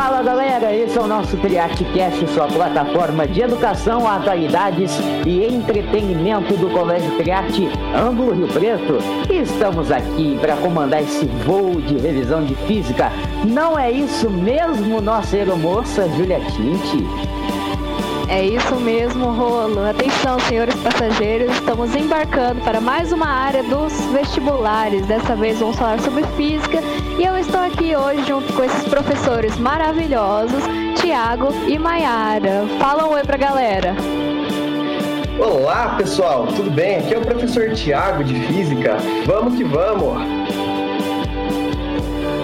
Fala galera, esse é o nosso TriateCast, sua plataforma de educação, atualidades e entretenimento do Colégio Triate Ângulo Rio Preto. Estamos aqui para comandar esse voo de revisão de física. Não é isso mesmo, nossa aeromoça Julia Tinte? É isso mesmo, Rolo. Atenção, senhores passageiros, estamos embarcando para mais uma área dos vestibulares. Dessa vez vamos falar sobre física e eu estou aqui hoje junto com esses professores maravilhosos, Tiago e Maiara. Fala um oi pra galera. Olá, pessoal, tudo bem? Aqui é o professor Tiago de Física. Vamos que vamos!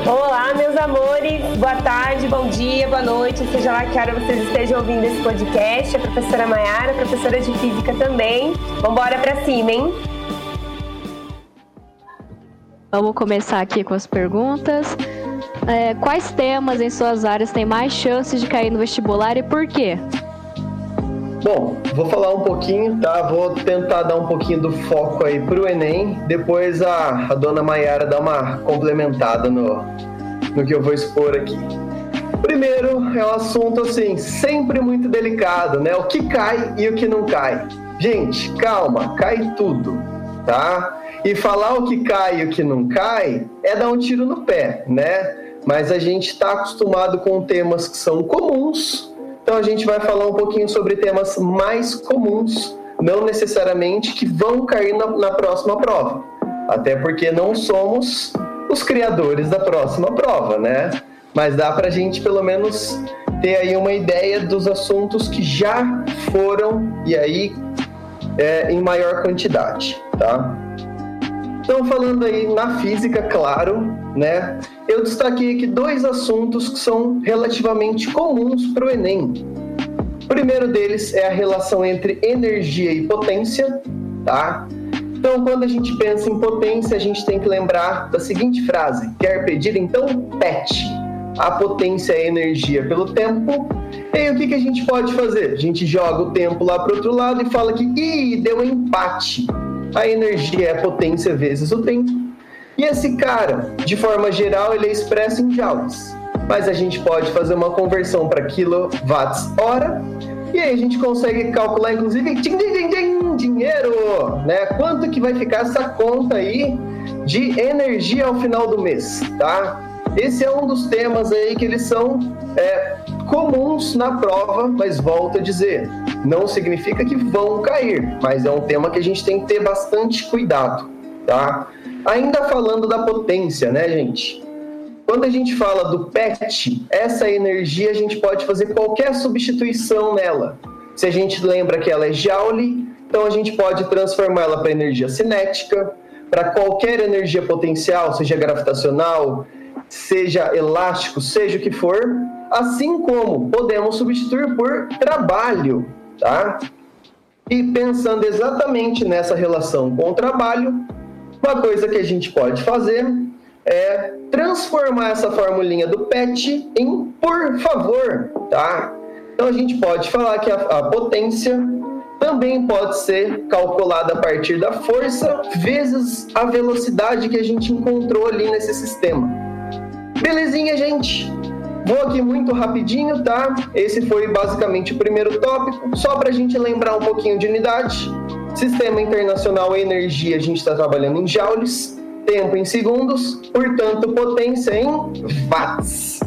Olá, meus amores, boa tarde, bom dia, boa noite, seja lá que hora vocês estejam ouvindo esse podcast. A professora Maiara, professora de Física também. Vamos embora para cima, hein? Vamos começar aqui com as perguntas. É, quais temas em suas áreas têm mais chances de cair no vestibular e por quê? Bom, vou falar um pouquinho, tá? Vou tentar dar um pouquinho do foco aí pro Enem. Depois a, a dona Maiara dá uma complementada no, no que eu vou expor aqui. Primeiro, é um assunto assim, sempre muito delicado, né? O que cai e o que não cai. Gente, calma, cai tudo, tá? E falar o que cai e o que não cai é dar um tiro no pé, né? Mas a gente está acostumado com temas que são comuns então a gente vai falar um pouquinho sobre temas mais comuns, não necessariamente que vão cair na, na próxima prova. Até porque não somos os criadores da próxima prova, né? Mas dá para a gente pelo menos ter aí uma ideia dos assuntos que já foram e aí é, em maior quantidade, tá? Então, falando aí na física, claro, né? Eu destaquei aqui dois assuntos que são relativamente comuns para o Enem. O primeiro deles é a relação entre energia e potência, tá? Então, quando a gente pensa em potência, a gente tem que lembrar da seguinte frase: quer pedir? Então, PET. A potência é energia pelo tempo. E aí, o que, que a gente pode fazer? A gente joga o tempo lá para outro lado e fala que, ih, deu um empate a energia é a potência vezes o tempo. E esse cara, de forma geral, ele é expresso em joules. Mas a gente pode fazer uma conversão para quilowatts hora e aí a gente consegue calcular, inclusive, din, din, din, dinheiro, né? Quanto que vai ficar essa conta aí de energia ao final do mês, tá? Esse é um dos temas aí que eles são é, comuns na prova, mas volto a dizer, não significa que vão cair, mas é um tema que a gente tem que ter bastante cuidado, tá? Ainda falando da potência, né, gente? Quando a gente fala do PET, essa energia a gente pode fazer qualquer substituição nela. Se a gente lembra que ela é Joule, então a gente pode transformá-la para energia cinética, para qualquer energia potencial, seja gravitacional, seja elástico, seja o que for, assim como podemos substituir por trabalho tá? E pensando exatamente nessa relação com o trabalho, uma coisa que a gente pode fazer é transformar essa formulinha do PET em por favor, tá? Então a gente pode falar que a, a potência também pode ser calculada a partir da força vezes a velocidade que a gente encontrou ali nesse sistema. Belezinha, gente? Vou aqui muito rapidinho, tá? Esse foi basicamente o primeiro tópico, só para a gente lembrar um pouquinho de unidade. Sistema Internacional Energia, a gente está trabalhando em joules, tempo em segundos, portanto, potência em watts.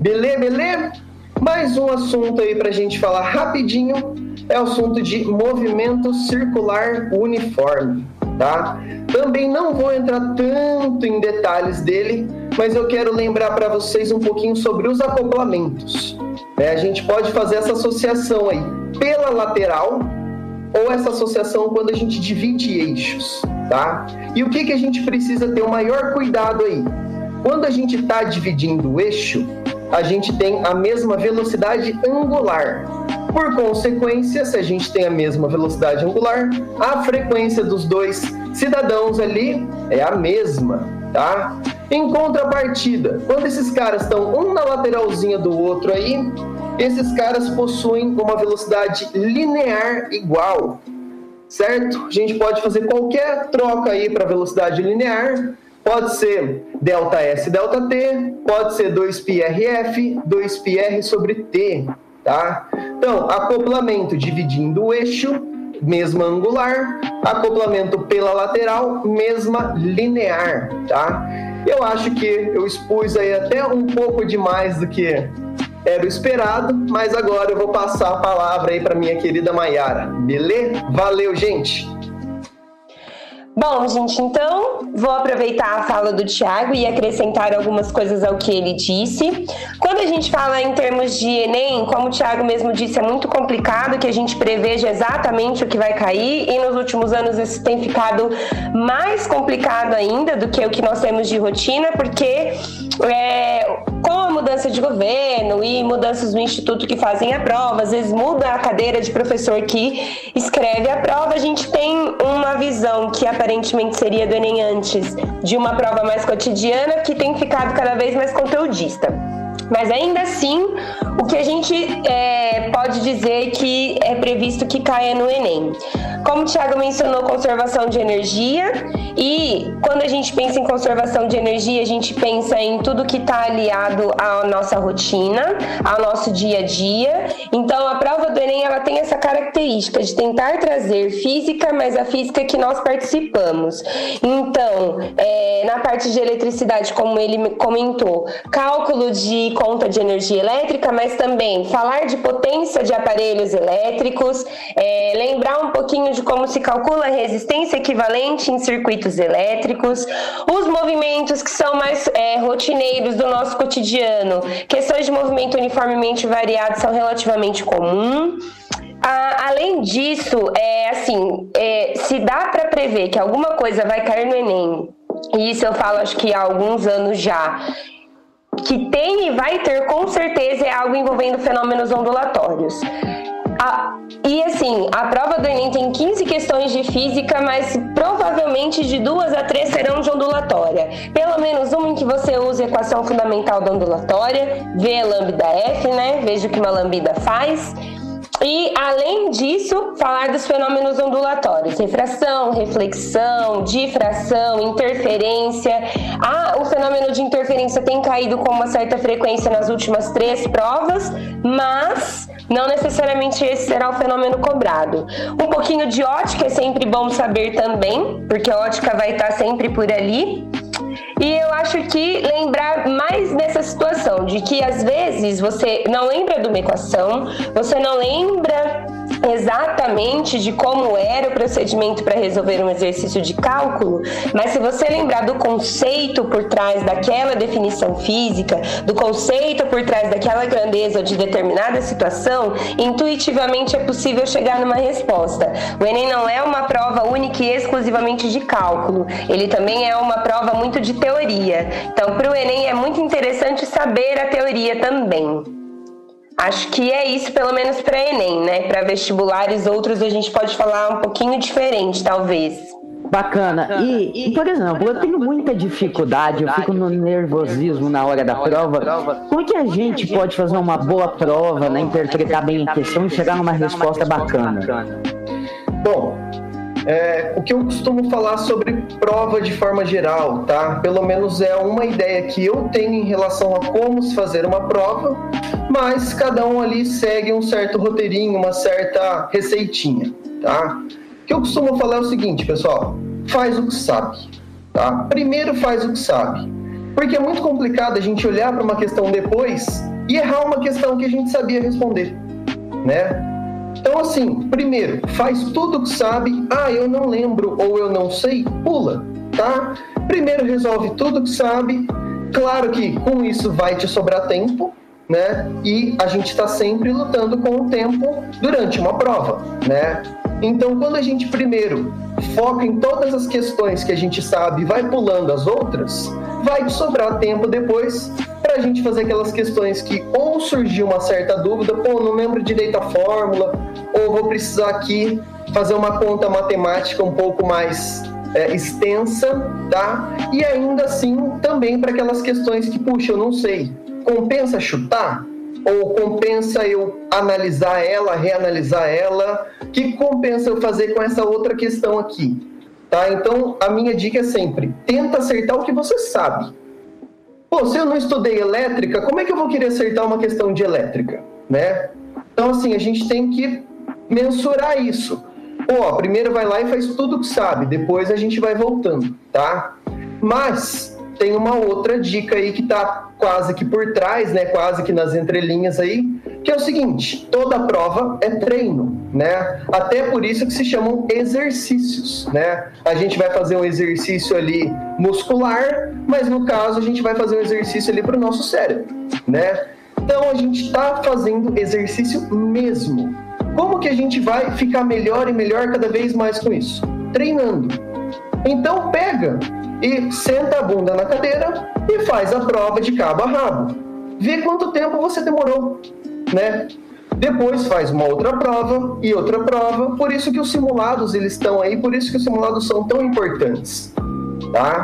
Beleza, beleza? Mais um assunto aí para a gente falar rapidinho é o assunto de movimento circular uniforme, tá? Também não vou entrar tanto em detalhes dele, mas eu quero lembrar para vocês um pouquinho sobre os acoplamentos. Né? A gente pode fazer essa associação aí pela lateral ou essa associação quando a gente divide eixos, tá? E o que, que a gente precisa ter o maior cuidado aí? Quando a gente está dividindo o eixo, a gente tem a mesma velocidade angular. Por consequência, se a gente tem a mesma velocidade angular, a frequência dos dois cidadãos ali é a mesma, tá? Em contrapartida, quando esses caras estão um na lateralzinha do outro aí, esses caras possuem uma velocidade linear igual, certo? A gente pode fazer qualquer troca aí para velocidade linear, Pode ser delta S, delta T, pode ser 2πRF, 2πR sobre T, tá? Então, acoplamento dividindo o eixo, mesma angular, acoplamento pela lateral, mesma linear, tá? Eu acho que eu expus aí até um pouco demais do que era o esperado, mas agora eu vou passar a palavra aí para minha querida Maiara. Beleza? Valeu, gente! Bom, gente, então vou aproveitar a fala do Tiago e acrescentar algumas coisas ao que ele disse. Quando a gente fala em termos de Enem, como o Tiago mesmo disse, é muito complicado que a gente preveja exatamente o que vai cair, e nos últimos anos isso tem ficado mais complicado ainda do que o que nós temos de rotina, porque é, com mudança de governo e mudanças no instituto que fazem a prova, às vezes muda a cadeira de professor que escreve a prova, a gente tem uma visão que aparentemente seria do Enem antes, de uma prova mais cotidiana, que tem ficado cada vez mais conteudista. Mas ainda assim, o que a gente é, pode dizer que é previsto que caia no Enem. Como o Thiago mencionou, conservação de energia. E quando a gente pensa em conservação de energia, a gente pensa em tudo que está aliado à nossa rotina, ao nosso dia a dia. Então, a prova do Enem ela tem essa característica de tentar trazer física, mas a física que nós participamos. Então, é, na parte de eletricidade, como ele comentou, cálculo de conta de energia elétrica, mas também falar de potência de aparelhos elétricos, é, lembrar um pouquinho de como se calcula a resistência equivalente em circuitos elétricos, os movimentos que são mais é, rotineiros do nosso cotidiano, questões de movimento uniformemente variado são relativamente comuns. Ah, além disso, é assim, é, se dá para prever que alguma coisa vai cair no Enem, e isso eu falo acho que há alguns anos já, que tem e vai ter com certeza é algo envolvendo fenômenos ondulatórios. A, e assim, a prova do Enem tem 15 questões de física, mas provavelmente de duas a três serão de ondulatória. Pelo menos uma em que você use a equação fundamental da ondulatória, V lambda F, né? Veja o que uma lambda faz. E, além disso, falar dos fenômenos ondulatórios: refração, reflexão, difração, interferência. Ah, o fenômeno de interferência tem caído com uma certa frequência nas últimas três provas, mas não necessariamente esse será o fenômeno cobrado. Um pouquinho de ótica é sempre bom saber também, porque a ótica vai estar sempre por ali. E eu acho que lembrar mais nessa situação de que às vezes você não lembra de uma equação, você não lembra exatamente de como era o procedimento para resolver um exercício de cálculo, mas se você lembrar do conceito por trás daquela definição física, do conceito por trás daquela grandeza de determinada situação, intuitivamente é possível chegar numa resposta. O Enem não é uma prova única e exclusivamente de cálculo, ele também é uma prova muito de teoria. Então, para o Enem é muito interessante saber a teoria também. Acho que é isso, pelo menos para Enem, né? Para vestibulares outros a gente pode falar um pouquinho diferente, talvez. Bacana. E, por exemplo, eu tenho muita dificuldade, eu fico no nervosismo na hora da prova. Como é que a gente pode fazer uma boa prova, né? Interpretar bem a questão e chegar numa resposta bacana? Bom, é, que eu costumo falar sobre prova de forma geral, tá? Pelo menos é uma ideia que eu tenho em relação a como se fazer uma prova, mas cada um ali segue um certo roteirinho, uma certa receitinha, tá? O que eu costumo falar é o seguinte, pessoal: faz o que sabe, tá? Primeiro faz o que sabe. Porque é muito complicado a gente olhar para uma questão depois e errar uma questão que a gente sabia responder, né? Então, assim, primeiro, faz tudo que sabe. Ah, eu não lembro ou eu não sei, pula, tá? Primeiro, resolve tudo que sabe. Claro que com isso vai te sobrar tempo, né? E a gente está sempre lutando com o tempo durante uma prova, né? Então, quando a gente primeiro foca em todas as questões que a gente sabe e vai pulando as outras, vai sobrar tempo depois para a gente fazer aquelas questões que ou surgiu uma certa dúvida, pô, não lembro direito a fórmula, ou vou precisar aqui fazer uma conta matemática um pouco mais é, extensa, tá? E ainda assim também para aquelas questões que, puxa, eu não sei, compensa chutar? Ou compensa eu analisar ela, reanalisar ela? Que compensa eu fazer com essa outra questão aqui? tá? Então a minha dica é sempre: tenta acertar o que você sabe. Pô, se eu não estudei elétrica, como é que eu vou querer acertar uma questão de elétrica, né? Então assim, a gente tem que mensurar isso. Pô, primeiro vai lá e faz tudo que sabe, depois a gente vai voltando, tá? Mas tem uma outra dica aí que tá quase que por trás, né? Quase que nas entrelinhas aí, que é o seguinte: toda prova é treino, né? Até por isso que se chamam exercícios, né? A gente vai fazer um exercício ali muscular, mas no caso a gente vai fazer um exercício ali para o nosso cérebro, né? Então a gente está fazendo exercício mesmo. Como que a gente vai ficar melhor e melhor cada vez mais com isso? Treinando. Então pega e senta a bunda na cadeira e faz a prova de cabo a rabo. Vê quanto tempo você demorou, né? Depois faz uma outra prova e outra prova. Por isso que os simulados eles estão aí, por isso que os simulados são tão importantes, tá?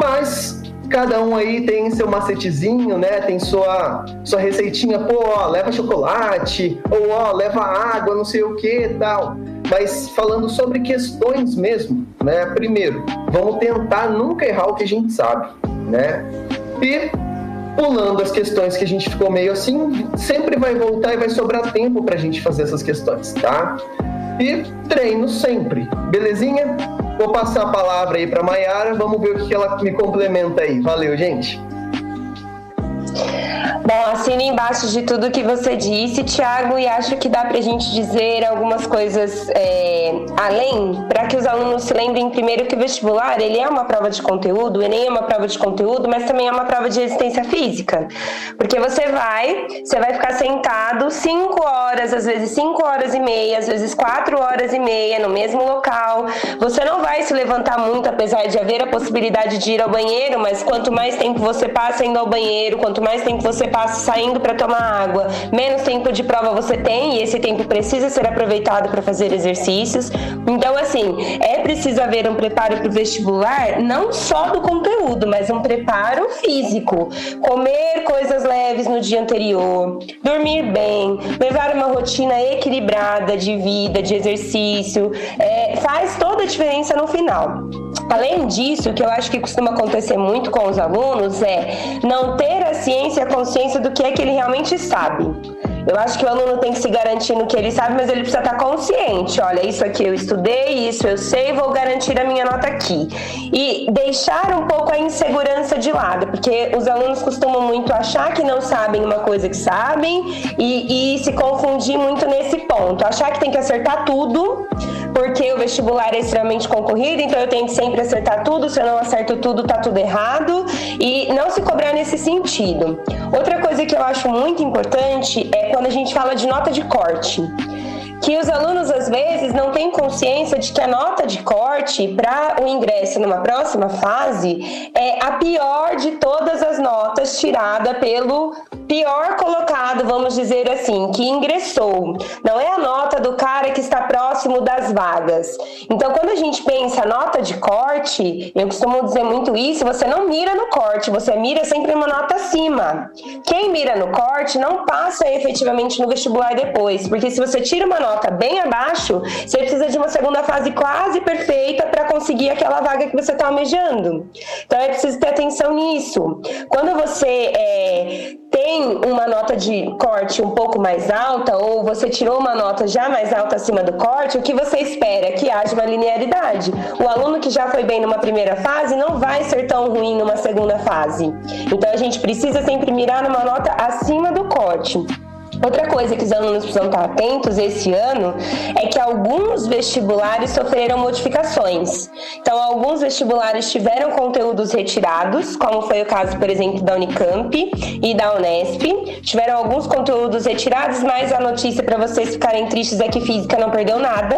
Mas cada um aí tem seu macetezinho, né? Tem sua sua receitinha, pô, ó, leva chocolate ou ó, leva água, não sei o que, tal mas falando sobre questões mesmo, né? Primeiro, vamos tentar nunca errar o que a gente sabe, né? E pulando as questões que a gente ficou meio assim, sempre vai voltar e vai sobrar tempo para a gente fazer essas questões, tá? E treino sempre, belezinha? Vou passar a palavra aí para Maiara, vamos ver o que ela me complementa aí. Valeu, gente! Bom, assino embaixo de tudo que você disse, Tiago, e acho que dá para gente dizer algumas coisas é, além, para que os alunos se lembrem primeiro que o vestibular ele é uma prova de conteúdo, o Enem é uma prova de conteúdo, mas também é uma prova de resistência física. Porque você vai, você vai ficar sentado cinco horas, às vezes cinco horas e meia, às vezes quatro horas e meia no mesmo local. Você não vai se levantar muito, apesar de haver a possibilidade de ir ao banheiro, mas quanto mais tempo você passa indo ao banheiro, quanto mais tempo você passa saindo para tomar água, menos tempo de prova você tem e esse tempo precisa ser aproveitado para fazer exercícios. Então, assim, é preciso haver um preparo para o vestibular, não só do conteúdo, mas um preparo físico. Comer coisas leves no dia anterior, dormir bem, levar uma rotina equilibrada de vida, de exercício, é, faz toda a diferença no final. Além disso, o que eu acho que costuma acontecer muito com os alunos é não ter a ciência a consciência do que é que ele realmente sabe. Eu acho que o aluno tem que se garantir no que ele sabe, mas ele precisa estar consciente. Olha, isso aqui eu estudei, isso eu sei, vou garantir a minha nota aqui. E deixar um pouco a insegurança de lado, porque os alunos costumam muito achar que não sabem uma coisa que sabem e, e se confundir muito nesse ponto. Achar que tem que acertar tudo, porque o vestibular é extremamente concorrido, então eu tenho que sempre acertar tudo, se eu não acerto tudo, tá tudo errado, e não se cobrar nesse sentido. Outra coisa que eu acho muito importante é quando a gente fala de nota de corte que os alunos às vezes não têm consciência de que a nota de corte para o ingresso numa próxima fase é a pior de todas as notas tirada pelo pior colocado, vamos dizer assim, que ingressou. Não é a nota do cara que está próximo das vagas. Então, quando a gente pensa nota de corte, eu costumo dizer muito isso, você não mira no corte, você mira sempre uma nota acima. Quem mira no corte não passa efetivamente no vestibular depois, porque se você tira uma nota bem abaixo, você precisa de uma segunda fase quase perfeita para conseguir aquela vaga que você está almejando. Então, é preciso ter atenção nisso. Quando você é, tem uma nota de corte um pouco mais alta ou você tirou uma nota já mais alta acima do corte, o que você espera? Que haja uma linearidade. O aluno que já foi bem numa primeira fase não vai ser tão ruim numa segunda fase. Então a gente precisa sempre mirar numa nota acima do corte. Outra coisa que os alunos precisam estar atentos esse ano é que alguns vestibulares sofreram modificações. Então, alguns vestibulares tiveram conteúdos retirados, como foi o caso, por exemplo, da Unicamp e da Unesp. Tiveram alguns conteúdos retirados, mas a notícia para vocês ficarem tristes é que física não perdeu nada.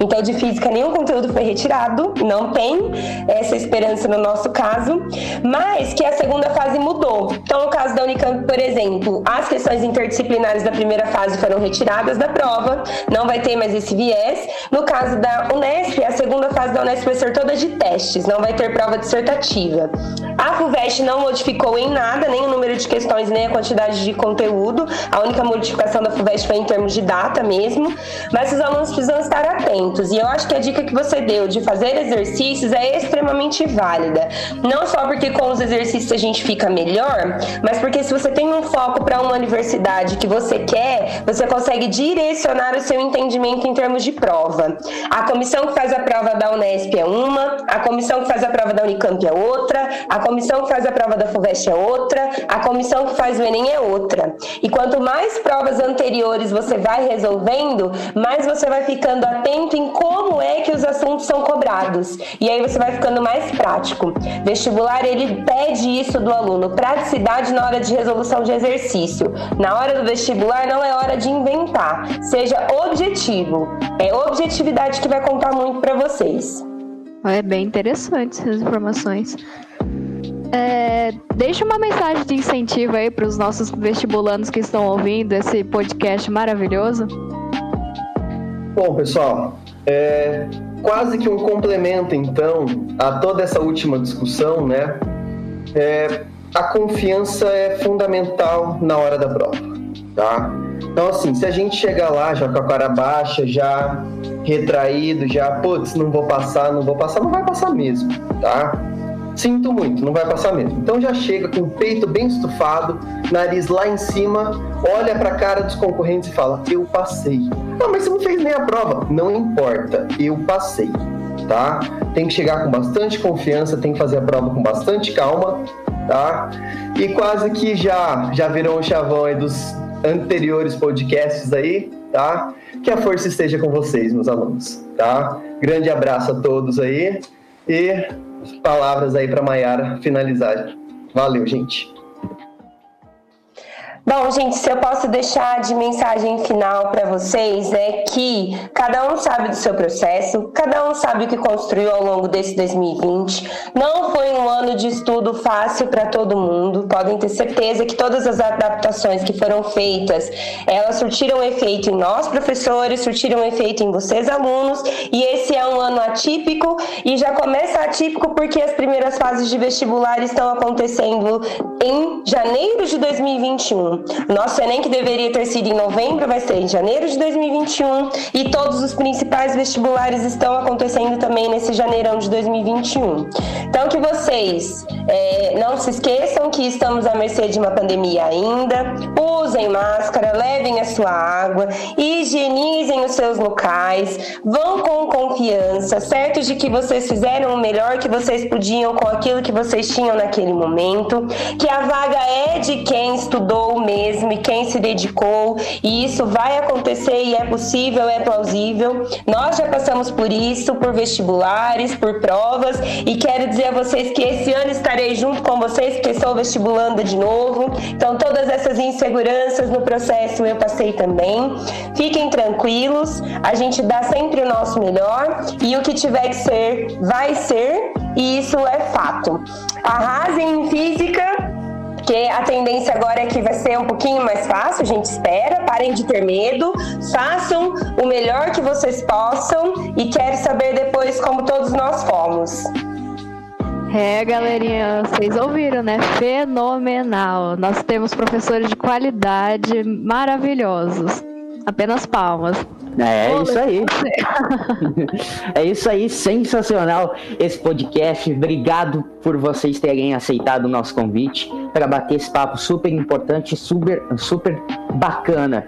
Então, de física, nenhum conteúdo foi retirado, não tem essa esperança no nosso caso, mas que a segunda fase mudou. Então, no caso da Unicamp, por exemplo, as questões interdisciplinares da primeira fase foram retiradas da prova, não vai ter mais esse viés. No caso da Unesp, a segunda fase da Unesp vai ser toda de testes, não vai ter prova dissertativa. A FUVEST não modificou em nada, nem o número de questões, nem a quantidade de conteúdo. A única modificação da FUVEST foi em termos de data mesmo, mas os alunos precisam estar atentos. E eu acho que a dica que você deu de fazer exercícios é extremamente válida. Não só porque com os exercícios a gente fica melhor, mas porque se você tem um foco para uma universidade que você quer, você consegue direcionar o seu entendimento em termos de prova. A comissão que faz a prova da Unesp é uma, a comissão que faz a prova da Unicamp é outra, a comissão que faz a prova da FUVEST é outra, a comissão que faz o Enem é outra. E quanto mais provas anteriores você vai resolvendo, mais você vai ficando atento em como é que os assuntos são cobrados. E aí você vai ficando mais prático. Vestibular, ele pede isso do aluno, praticidade na hora de resolução de exercício. Na hora do vestibular não é hora de inventar, seja objetivo. É objetividade que vai contar muito para vocês. É bem interessante essas informações. É, deixa uma mensagem de incentivo aí para os nossos vestibulandos que estão ouvindo esse podcast maravilhoso. Bom, pessoal, é quase que um complemento então a toda essa última discussão, né? É, a confiança é fundamental na hora da prova, tá? Então, assim, se a gente chegar lá já com a cara baixa, já retraído, já, putz, não vou passar, não vou passar, não vai passar mesmo, tá? Sinto muito, não vai passar mesmo. Então já chega com o peito bem estufado, nariz lá em cima, olha para a cara dos concorrentes e fala: Eu passei. Ah, mas você não fez nem a prova. Não importa, eu passei, tá? Tem que chegar com bastante confiança, tem que fazer a prova com bastante calma, tá? E quase que já já virou um chavão aí dos anteriores podcasts aí, tá? Que a força esteja com vocês, meus alunos, tá? Grande abraço a todos aí e palavras aí para Maiara finalizar. Valeu, gente. Bom, gente, se eu posso deixar de mensagem final para vocês é que cada um sabe do seu processo, cada um sabe o que construiu ao longo desse 2020. Não foi um ano de estudo fácil para todo mundo. Podem ter certeza que todas as adaptações que foram feitas, elas surtiram efeito em nós, professores, surtiram efeito em vocês, alunos. E esse é um ano atípico e já começa atípico porque as primeiras fases de vestibular estão acontecendo em janeiro de 2021. Nosso Enem, que deveria ter sido em novembro, vai ser em janeiro de 2021 e todos os principais vestibulares estão acontecendo também nesse janeirão de 2021. Então, que vocês é, não se esqueçam que estamos à mercê de uma pandemia ainda, usem máscara, levem a sua água, higienizem os seus locais, vão com confiança, certos de que vocês fizeram o melhor que vocês podiam com aquilo que vocês tinham naquele momento, que a vaga é de quem estudou mesmo e quem se dedicou, e isso vai acontecer e é possível, é plausível. Nós já passamos por isso, por vestibulares, por provas, e quero dizer a vocês que esse ano estarei junto com vocês, porque sou vestibulanda de novo. Então, todas essas inseguranças no processo eu passei também. Fiquem tranquilos, a gente dá sempre o nosso melhor e o que tiver que ser, vai ser, e isso é fato. Arrasem em física porque a tendência agora é que vai ser um pouquinho mais fácil, a gente espera. Parem de ter medo, façam o melhor que vocês possam e quero saber depois como todos nós fomos. É, galerinha, vocês ouviram, né? Fenomenal. Nós temos professores de qualidade maravilhosos. Apenas palmas. É, é isso aí. é isso aí, sensacional esse podcast. Obrigado por vocês terem aceitado o nosso convite para bater esse papo super importante, super, super bacana.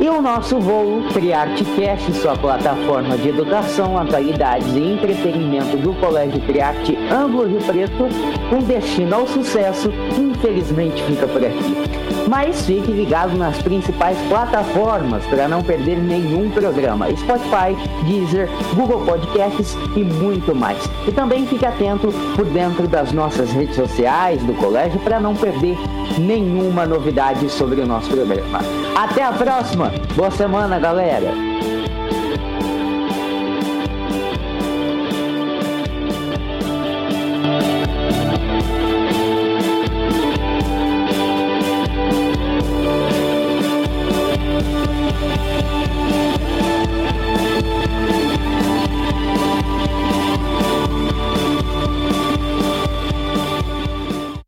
E o nosso voo Triartecast, sua plataforma de educação, atualidades e entretenimento do Colégio Triarte Ângulo Rio Preto, um destino ao sucesso, infelizmente fica por aqui. Mas fique ligado nas principais plataformas para não perder nenhum programa: Spotify, Deezer, Google Podcasts e muito mais. E também fique atento por dentro das nossas redes sociais do colégio para não perder nenhuma novidade sobre o nosso programa. Até a próxima! Boa semana, galera!